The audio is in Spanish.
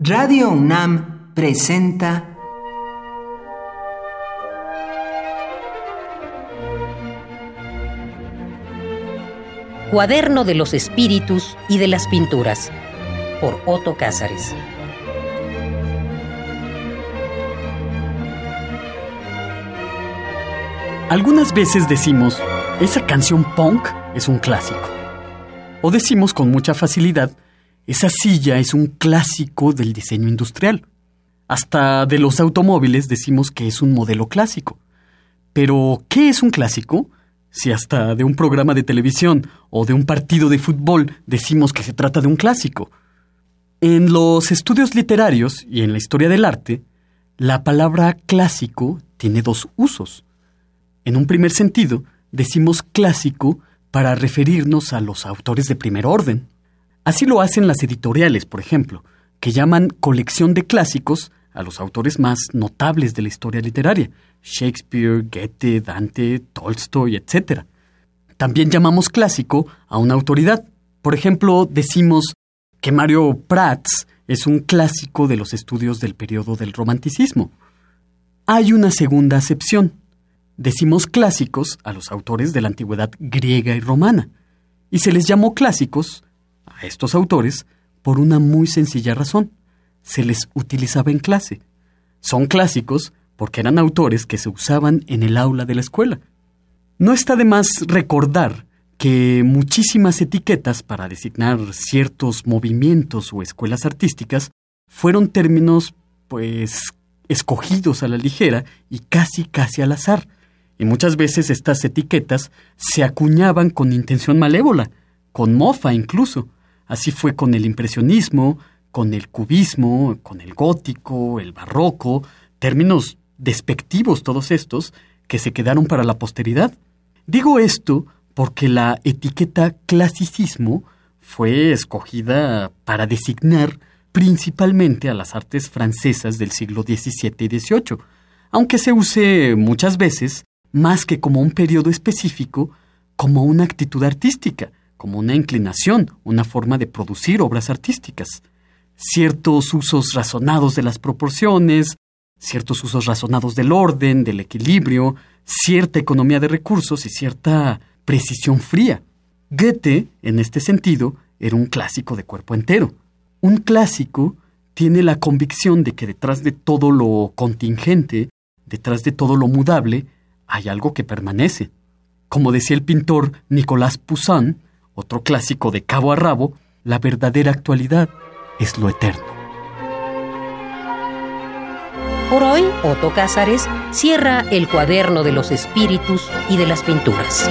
Radio UNAM presenta Cuaderno de los Espíritus y de las Pinturas por Otto Cázares. Algunas veces decimos, esa canción punk es un clásico. O decimos con mucha facilidad, esa silla es un clásico del diseño industrial. Hasta de los automóviles decimos que es un modelo clásico. Pero, ¿qué es un clásico? Si hasta de un programa de televisión o de un partido de fútbol decimos que se trata de un clásico. En los estudios literarios y en la historia del arte, la palabra clásico tiene dos usos. En un primer sentido, decimos clásico para referirnos a los autores de primer orden. Así lo hacen las editoriales, por ejemplo, que llaman colección de clásicos a los autores más notables de la historia literaria, Shakespeare, Goethe, Dante, Tolstoy, etc. También llamamos clásico a una autoridad. Por ejemplo, decimos que Mario Prats es un clásico de los estudios del periodo del romanticismo. Hay una segunda acepción. Decimos clásicos a los autores de la antigüedad griega y romana, y se les llamó clásicos a estos autores por una muy sencilla razón. Se les utilizaba en clase. Son clásicos porque eran autores que se usaban en el aula de la escuela. No está de más recordar que muchísimas etiquetas para designar ciertos movimientos o escuelas artísticas fueron términos, pues, escogidos a la ligera y casi casi al azar, y muchas veces estas etiquetas se acuñaban con intención malévola, con mofa incluso. Así fue con el impresionismo, con el cubismo, con el gótico, el barroco, términos despectivos todos estos que se quedaron para la posteridad. Digo esto porque la etiqueta clasicismo fue escogida para designar principalmente a las artes francesas del siglo XVII y XVIII, aunque se use muchas veces más que como un periodo específico, como una actitud artística, como una inclinación, una forma de producir obras artísticas. Ciertos usos razonados de las proporciones, ciertos usos razonados del orden, del equilibrio, cierta economía de recursos y cierta precisión fría. Goethe, en este sentido, era un clásico de cuerpo entero. Un clásico tiene la convicción de que detrás de todo lo contingente, detrás de todo lo mudable, hay algo que permanece. Como decía el pintor Nicolás Poussin, otro clásico de cabo a rabo, la verdadera actualidad es lo eterno. Por hoy, Otto Cázares cierra el cuaderno de los espíritus y de las pinturas.